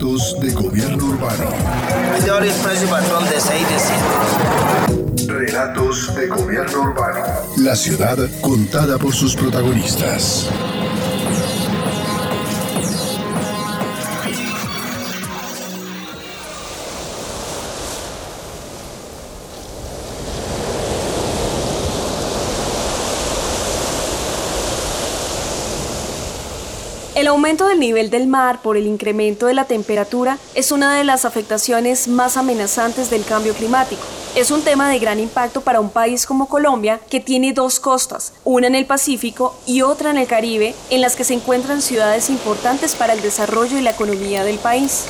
Relatos de gobierno urbano. Relatos de gobierno urbano. La ciudad contada por sus protagonistas. Aumento del nivel del mar por el incremento de la temperatura es una de las afectaciones más amenazantes del cambio climático. Es un tema de gran impacto para un país como Colombia que tiene dos costas, una en el Pacífico y otra en el Caribe, en las que se encuentran ciudades importantes para el desarrollo y la economía del país.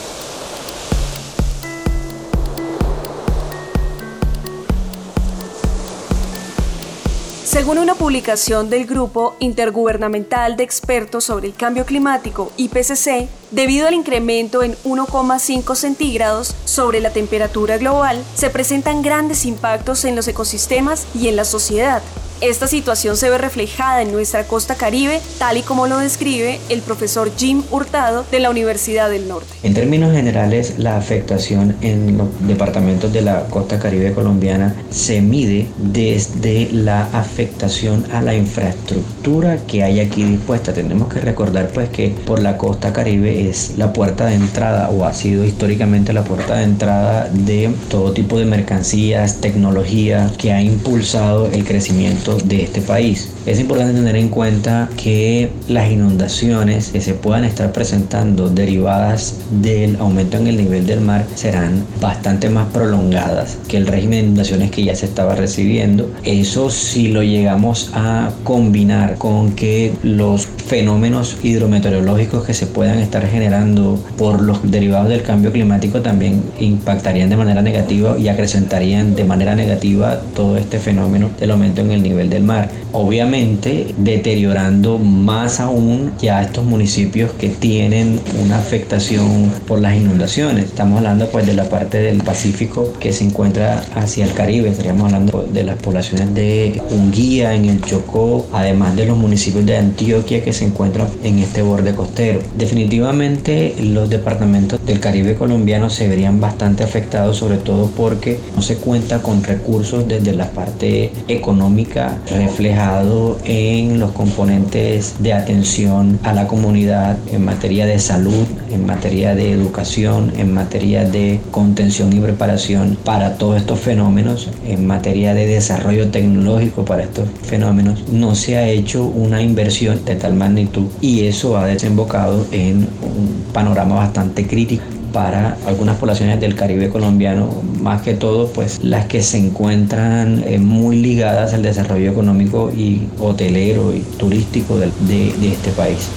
Según una publicación del Grupo Intergubernamental de Expertos sobre el Cambio Climático, IPCC, debido al incremento en 1,5 centígrados sobre la temperatura global, se presentan grandes impactos en los ecosistemas y en la sociedad, esta situación se ve reflejada en nuestra costa caribe, tal y como lo describe el profesor Jim Hurtado de la Universidad del Norte. En términos generales, la afectación en los departamentos de la costa caribe colombiana se mide desde la afectación a la infraestructura que hay aquí dispuesta. Tenemos que recordar pues que por la costa caribe es la puerta de entrada o ha sido históricamente la puerta de entrada de todo tipo de mercancías, tecnología que ha impulsado el crecimiento de este país. Es importante tener en cuenta que las inundaciones que se puedan estar presentando derivadas del aumento en el nivel del mar serán bastante más prolongadas que el régimen de inundaciones que ya se estaba recibiendo. Eso si lo llegamos a combinar con que los fenómenos hidrometeorológicos que se puedan estar generando por los derivados del cambio climático también impactarían de manera negativa y acrecentarían de manera negativa todo este fenómeno del aumento en el nivel del mar. Obviamente deteriorando más aún ya estos municipios que tienen una afectación por las inundaciones. Estamos hablando pues de la parte del Pacífico que se encuentra hacia el Caribe. Estaríamos hablando de las poblaciones de Unguía en el Chocó, además de los municipios de Antioquia que se encuentran en este borde costero. Definitivamente los departamentos del Caribe colombiano se verían bastante afectados, sobre todo porque no se cuenta con recursos desde la parte económica reflejado en los componentes de atención a la comunidad en materia de salud, en materia de educación, en materia de contención y preparación para todos estos fenómenos, en materia de desarrollo tecnológico para estos fenómenos, no se ha hecho una inversión de tal magnitud y eso ha desembocado en un panorama bastante crítico para algunas poblaciones del Caribe colombiano, más que todo pues las que se encuentran eh, muy ligadas al desarrollo económico y hotelero y turístico de, de, de este país.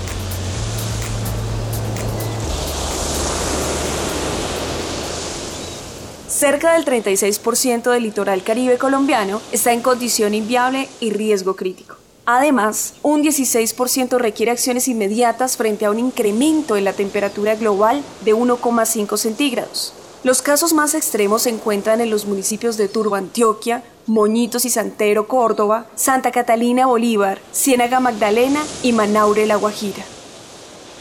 Cerca del 36% del litoral caribe colombiano está en condición inviable y riesgo crítico. Además, un 16% requiere acciones inmediatas frente a un incremento en la temperatura global de 1,5 centígrados. Los casos más extremos se encuentran en los municipios de Turbo, Antioquia, Moñitos y Santero, Córdoba, Santa Catalina, Bolívar, Ciénaga Magdalena y Manaure, La Guajira.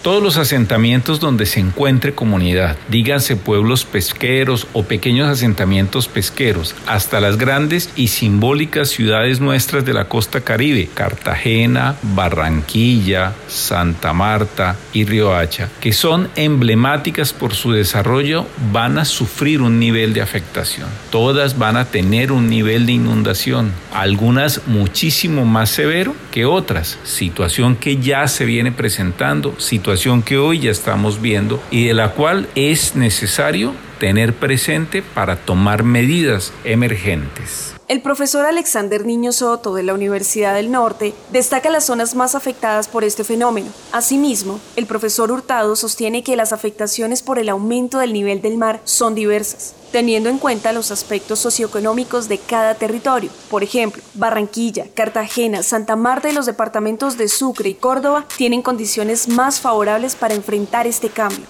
Todos los asentamientos donde se encuentre comunidad, díganse pueblos pesqueros o pequeños asentamientos pesqueros, hasta las grandes y simbólicas ciudades nuestras de la costa caribe, Cartagena, Barranquilla, Santa Marta y Riohacha, que son emblemáticas por su desarrollo, van a sufrir un nivel de afectación. Todas van a tener un nivel de inundación, algunas muchísimo más severo que otras, situación que ya se viene presentando, situación que hoy ya estamos viendo y de la cual es necesario tener presente para tomar medidas emergentes. El profesor Alexander Niño Soto de la Universidad del Norte destaca las zonas más afectadas por este fenómeno. Asimismo, el profesor Hurtado sostiene que las afectaciones por el aumento del nivel del mar son diversas, teniendo en cuenta los aspectos socioeconómicos de cada territorio. Por ejemplo, Barranquilla, Cartagena, Santa Marta y los departamentos de Sucre y Córdoba tienen condiciones más favorables para enfrentar este cambio.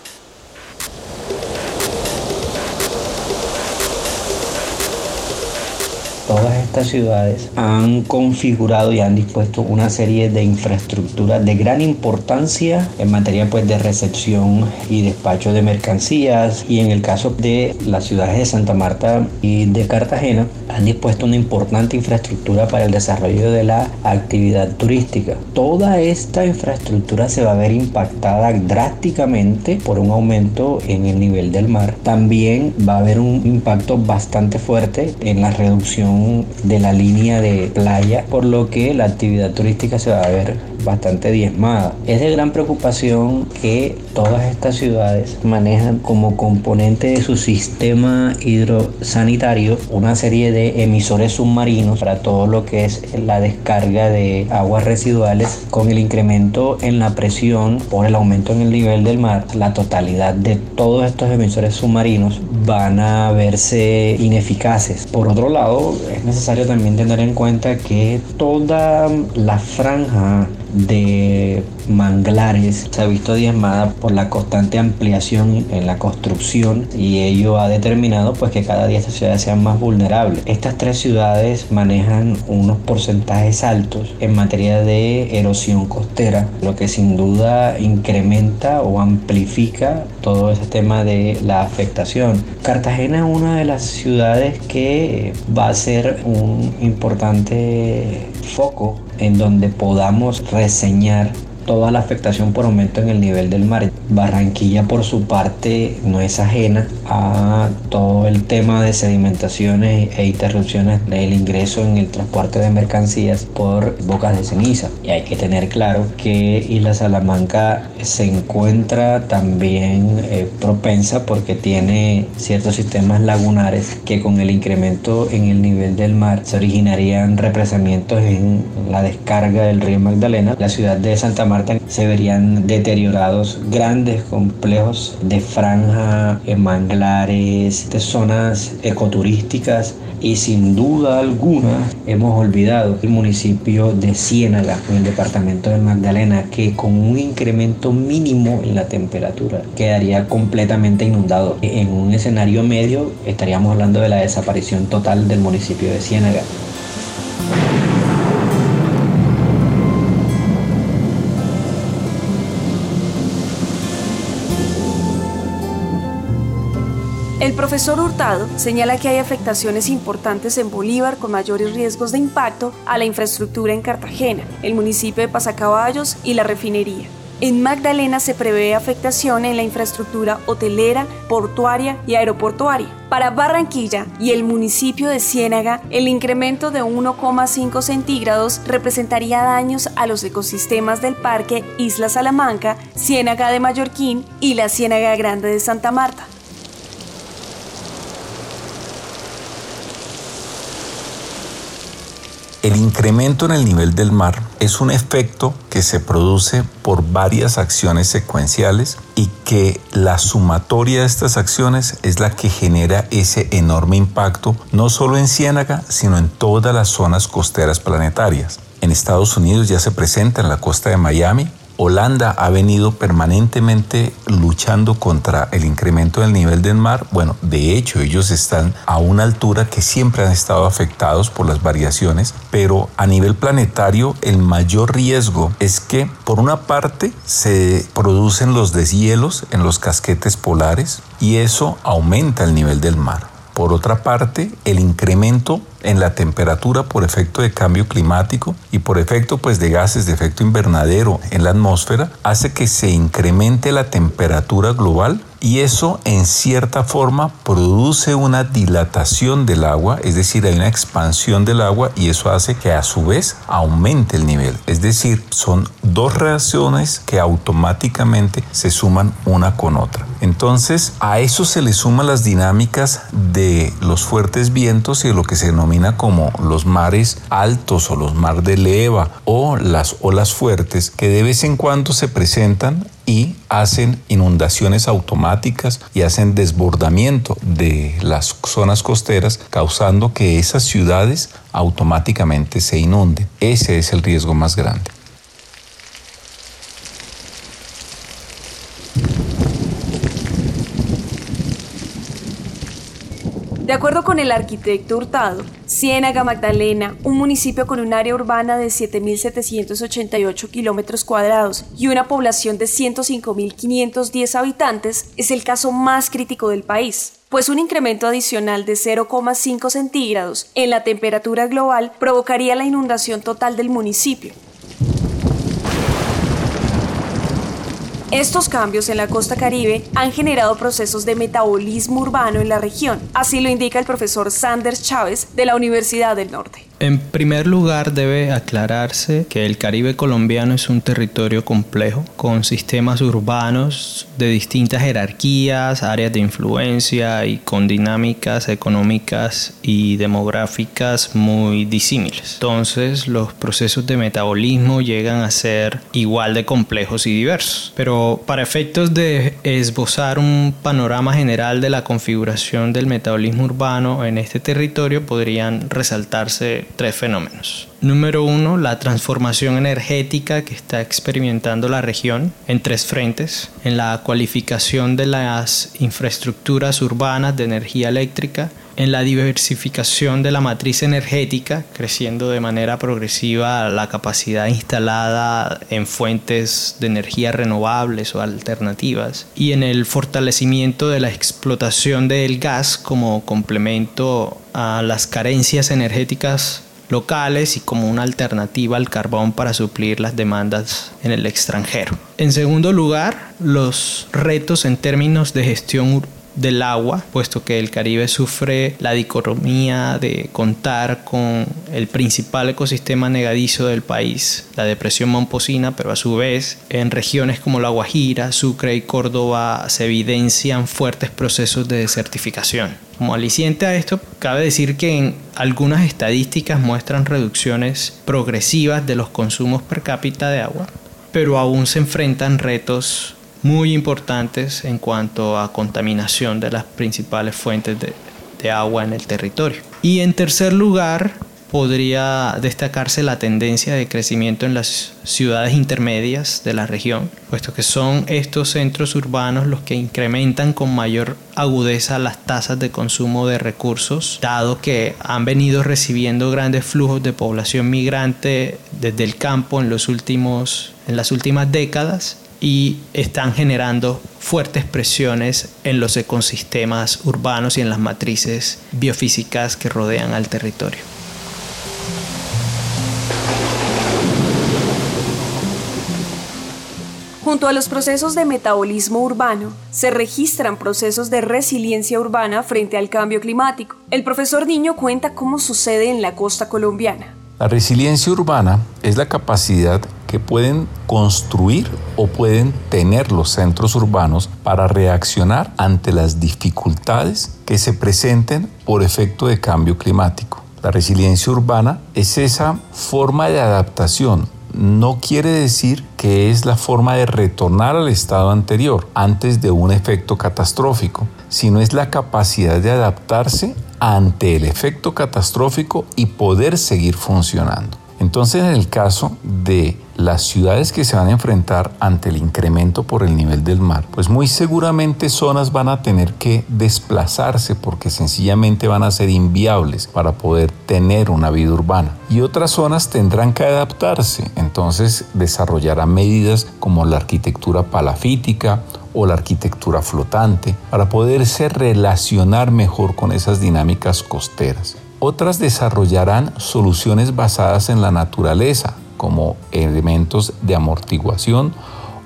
Todas estas ciudades han configurado y han dispuesto una serie de infraestructuras de gran importancia en materia pues de recepción y despacho de mercancías y en el caso de las ciudades de Santa Marta y de Cartagena han dispuesto una importante infraestructura para el desarrollo de la actividad turística. Toda esta infraestructura se va a ver impactada drásticamente por un aumento en el nivel del mar. También va a haber un impacto bastante fuerte en la reducción de la línea de playa, por lo que la actividad turística se va a ver bastante diezmada. Es de gran preocupación que todas estas ciudades manejan como componente de su sistema hidrosanitario una serie de emisores submarinos para todo lo que es la descarga de aguas residuales con el incremento en la presión por el aumento en el nivel del mar. La totalidad de todos estos emisores submarinos van a verse ineficaces. Por otro lado, es necesario también tener en cuenta que toda la franja de manglares se ha visto diezmada por la constante ampliación en la construcción y ello ha determinado pues que cada día estas ciudades sean más vulnerables. Estas tres ciudades manejan unos porcentajes altos en materia de erosión costera, lo que sin duda incrementa o amplifica todo ese tema de la afectación. Cartagena es una de las ciudades que va a ser un importante foco en donde podamos reseñar toda la afectación por aumento en el nivel del mar. Barranquilla por su parte no es ajena a todo el tema de sedimentaciones e interrupciones del ingreso en el transporte de mercancías por bocas de ceniza. Y hay que tener claro que Isla Salamanca se encuentra también eh, propensa porque tiene ciertos sistemas lagunares que con el incremento en el nivel del mar se originarían represamientos en la descarga del río Magdalena. La ciudad de Santa Se verían deteriorados grandes complejos de franja, en manglares, de zonas ecoturísticas y sin duda alguna hemos olvidado el municipio de Ciénaga en el departamento de Magdalena que con un incremento mínimo en la temperatura quedaría completamente inundado. En un escenario medio estaríamos hablando de la desaparición total del municipio de Ciénaga. El profesor Hurtado señala que hay afectaciones importantes en Bolívar con mayores riesgos de impacto a la infraestructura en Cartagena, el municipio de Pasacaballos y la refinería. En Magdalena se prevé afectación en la infraestructura hotelera, portuaria y aeroportuaria. Para Barranquilla y el municipio de Ciénaga, el incremento de 1,5 centígrados representaría daños a los ecosistemas del Parque Isla Salamanca, Ciénaga de Mallorquín y la Ciénaga Grande de Santa Marta. El incremento en el nivel del mar es un efecto que se produce por varias acciones secuenciales y que la sumatoria de estas acciones es la que genera ese enorme impacto no solo en Ciénaga, sino en todas las zonas costeras planetarias. En Estados Unidos ya se presenta en la costa de Miami, Holanda ha venido permanentemente luchando contra el incremento del nivel del mar. Bueno, de hecho ellos están a una altura que siempre han estado afectados por las variaciones, pero a nivel planetario el mayor riesgo es que por una parte se producen los deshielos en los casquetes polares y eso aumenta el nivel del mar. Por otra parte, el incremento en la temperatura por efecto de cambio climático y por efecto pues de gases de efecto invernadero en la atmósfera hace que se incremente la temperatura global y eso en cierta forma produce una dilatación del agua, es decir, hay una expansión del agua y eso hace que a su vez aumente el nivel. Es decir, son dos reacciones que automáticamente se suman una con otra. Entonces, a eso se le suman las dinámicas de los fuertes vientos y de lo que se denomina como los mares altos o los mar de leva o las olas fuertes que de vez en cuando se presentan y hacen inundaciones automáticas y hacen desbordamiento de las zonas costeras, causando que esas ciudades automáticamente se inunden. Ese es el riesgo más grande. De acuerdo con el arquitecto Hurtado, Ciénaga Magdalena, un municipio con un área urbana de 7.788 kilómetros cuadrados y una población de 105.510 habitantes, es el caso más crítico del país, pues un incremento adicional de 0,5 centígrados en la temperatura global provocaría la inundación total del municipio. Estos cambios en la costa caribe han generado procesos de metabolismo urbano en la región, así lo indica el profesor Sanders Chávez de la Universidad del Norte. En primer lugar, debe aclararse que el Caribe colombiano es un territorio complejo, con sistemas urbanos de distintas jerarquías, áreas de influencia y con dinámicas económicas y demográficas muy disímiles. Entonces, los procesos de metabolismo llegan a ser igual de complejos y diversos. Pero para efectos de esbozar un panorama general de la configuración del metabolismo urbano en este territorio, podrían resaltarse tres fenómenos. Número uno, la transformación energética que está experimentando la región en tres frentes, en la cualificación de las infraestructuras urbanas de energía eléctrica, en la diversificación de la matriz energética, creciendo de manera progresiva la capacidad instalada en fuentes de energía renovables o alternativas, y en el fortalecimiento de la explotación del gas como complemento a las carencias energéticas locales y como una alternativa al carbón para suplir las demandas en el extranjero. En segundo lugar, los retos en términos de gestión del agua, puesto que el Caribe sufre la dicotomía de contar con el principal ecosistema negadizo del país, la depresión momposina, pero a su vez en regiones como La Guajira, Sucre y Córdoba se evidencian fuertes procesos de desertificación. Como aliciente a esto, cabe decir que en algunas estadísticas muestran reducciones progresivas de los consumos per cápita de agua, pero aún se enfrentan retos muy importantes en cuanto a contaminación de las principales fuentes de, agua en el territorio. Y en tercer lugar, podría destacarse la tendencia de crecimiento en las ciudades intermedias de la región, puesto que son estos centros urbanos los que incrementan con mayor agudeza las tasas de consumo de recursos, dado que han venido recibiendo grandes flujos de población migrante desde el campo en, los últimos, en las últimas décadas y están generando fuertes presiones en los ecosistemas urbanos y en las matrices biofísicas que rodean al territorio. Junto a los procesos de metabolismo urbano, se registran procesos de resiliencia urbana frente al cambio climático. El profesor Niño cuenta cómo sucede en la costa colombiana. La resiliencia urbana es la capacidad que pueden construir o pueden tener los centros urbanos para reaccionar ante las dificultades que se presenten por efecto de cambio climático. La resiliencia urbana es esa forma de adaptación. No quiere decir que es la forma de retornar al estado anterior antes de un efecto catastrófico, sino es la capacidad de adaptarse ante el efecto catastrófico y poder seguir funcionando. Entonces, en el caso de las ciudades que se van a enfrentar ante el incremento por el nivel del mar, pues muy seguramente zonas van a tener que desplazarse porque sencillamente van a ser inviables para poder tener una vida urbana. Y otras zonas tendrán que adaptarse, entonces desarrollarán medidas como la arquitectura palafítica o la arquitectura flotante para poderse relacionar mejor con esas dinámicas costeras. Otras desarrollarán soluciones basadas en la naturaleza, como elementos de amortiguación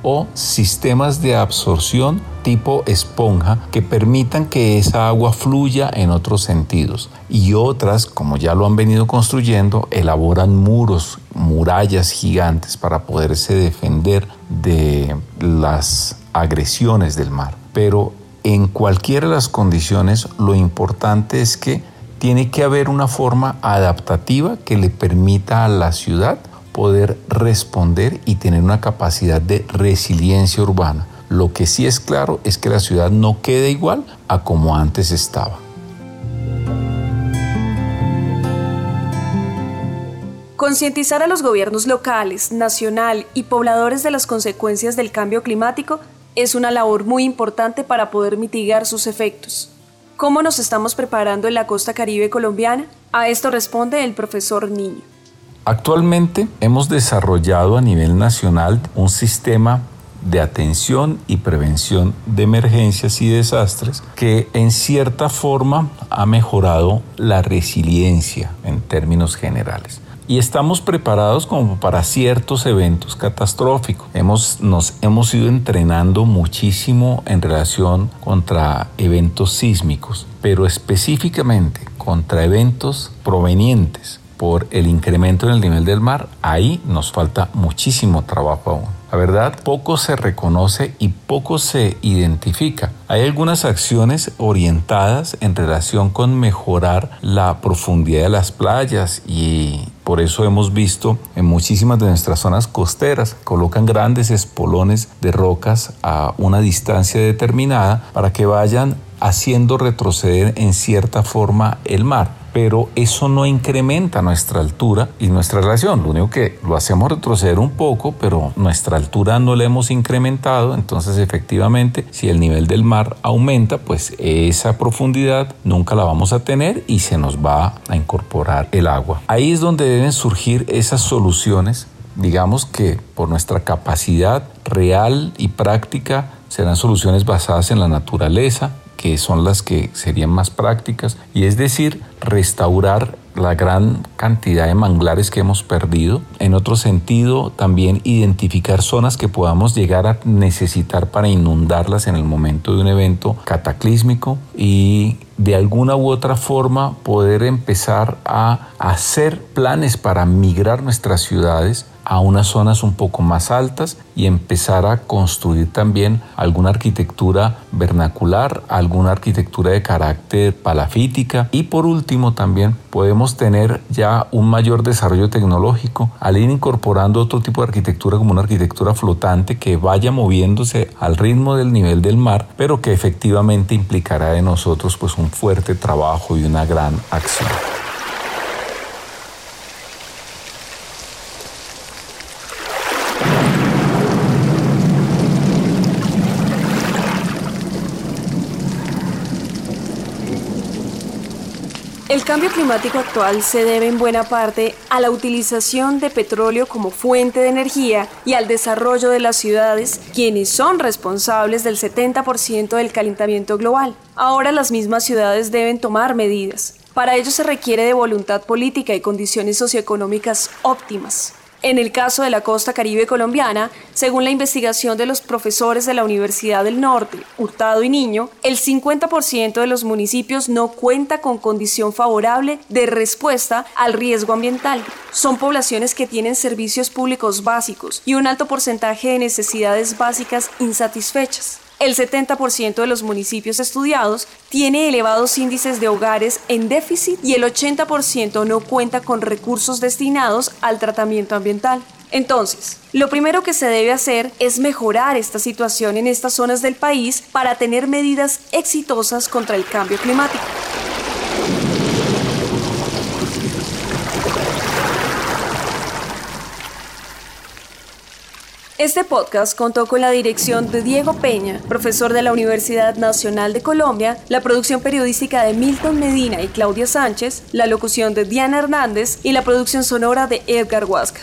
o sistemas de absorción tipo esponja que permitan que esa agua fluya en otros sentidos. Y otras, como ya lo han venido construyendo, elaboran muros, murallas gigantes para poderse defender de las agresiones del mar. Pero en cualquiera de las condiciones, lo importante es que tiene que haber una forma adaptativa que le permita a la ciudad poder responder y tener una capacidad de resiliencia urbana. Lo que sí es claro es que la ciudad no quede igual a como antes estaba. Concientizar a los gobiernos locales, nacional y pobladores de las consecuencias del cambio climático es una labor muy importante para poder mitigar sus efectos. ¿Cómo nos estamos preparando en la costa caribe colombiana? A esto responde el profesor Niño. Actualmente hemos desarrollado a nivel nacional un sistema de atención y prevención de emergencias y desastres que en cierta forma ha mejorado la resiliencia en términos generales y estamos preparados como para ciertos eventos catastróficos. Hemos, nos hemos ido entrenando muchísimo en relación contra eventos sísmicos, pero específicamente contra eventos provenientes por el incremento en el nivel del mar, ahí nos falta muchísimo trabajo aún. La verdad, poco se reconoce y poco se identifica. Hay algunas acciones orientadas en relación con mejorar la profundidad de las playas y por eso hemos visto en muchísimas de nuestras zonas costeras colocan grandes espolones de rocas a una distancia determinada para que vayan haciendo retroceder en cierta forma el mar pero eso no incrementa nuestra altura y nuestra relación. Lo único que lo hacemos retroceder un poco, pero nuestra altura no la hemos incrementado, entonces efectivamente si el nivel del mar aumenta, pues esa profundidad nunca la vamos a tener y se nos va a incorporar el agua. Ahí es donde deben surgir esas soluciones digamos que por nuestra capacidad real y práctica serán soluciones basadas en la naturaleza, que son las que serían más prácticas, y es decir, restaurar la gran cantidad de manglares que hemos perdido. En otro sentido, también identificar zonas que podamos llegar a necesitar para inundarlas en el momento de un evento cataclísmico y de alguna u otra forma poder empezar a hacer planes para migrar nuestras ciudades a unas zonas un poco más altas y empezar a construir también alguna arquitectura vernacular, alguna arquitectura de carácter palafítica y por último también podemos tener ya un mayor desarrollo tecnológico al ir incorporando otro tipo de arquitectura como una arquitectura flotante que vaya moviéndose al ritmo del nivel del mar, pero que efectivamente implicará de nosotros pues un fuerte trabajo y una gran acción. El cambio climático actual se debe en buena parte a la utilización de petróleo como fuente de energía y al desarrollo de las ciudades, quienes son responsables del 70% del calentamiento global. Ahora las mismas ciudades deben tomar medidas. Para ello se requiere de voluntad política y condiciones socioeconómicas óptimas. En el caso de la costa caribe colombiana, según la investigación de los profesores de la Universidad del Norte, Hurtado y Niño, el 50% de los municipios no cuenta con condición favorable de respuesta al riesgo ambiental. Son poblaciones que tienen servicios públicos básicos y un alto porcentaje de necesidades básicas insatisfechas. El 70% de los municipios estudiados tiene elevados índices de hogares en déficit y el 80% no cuenta con recursos destinados al tratamiento ambiental. Entonces, lo primero que se debe hacer es mejorar esta situación en estas zonas del país para tener medidas exitosas contra el cambio climático. Este podcast contó con la dirección de Diego Peña, profesor de la Universidad Nacional de Colombia, la producción periodística de Milton Medina y Claudia Sánchez, la locución de Diana Hernández y la producción sonora de Edgar Huasca.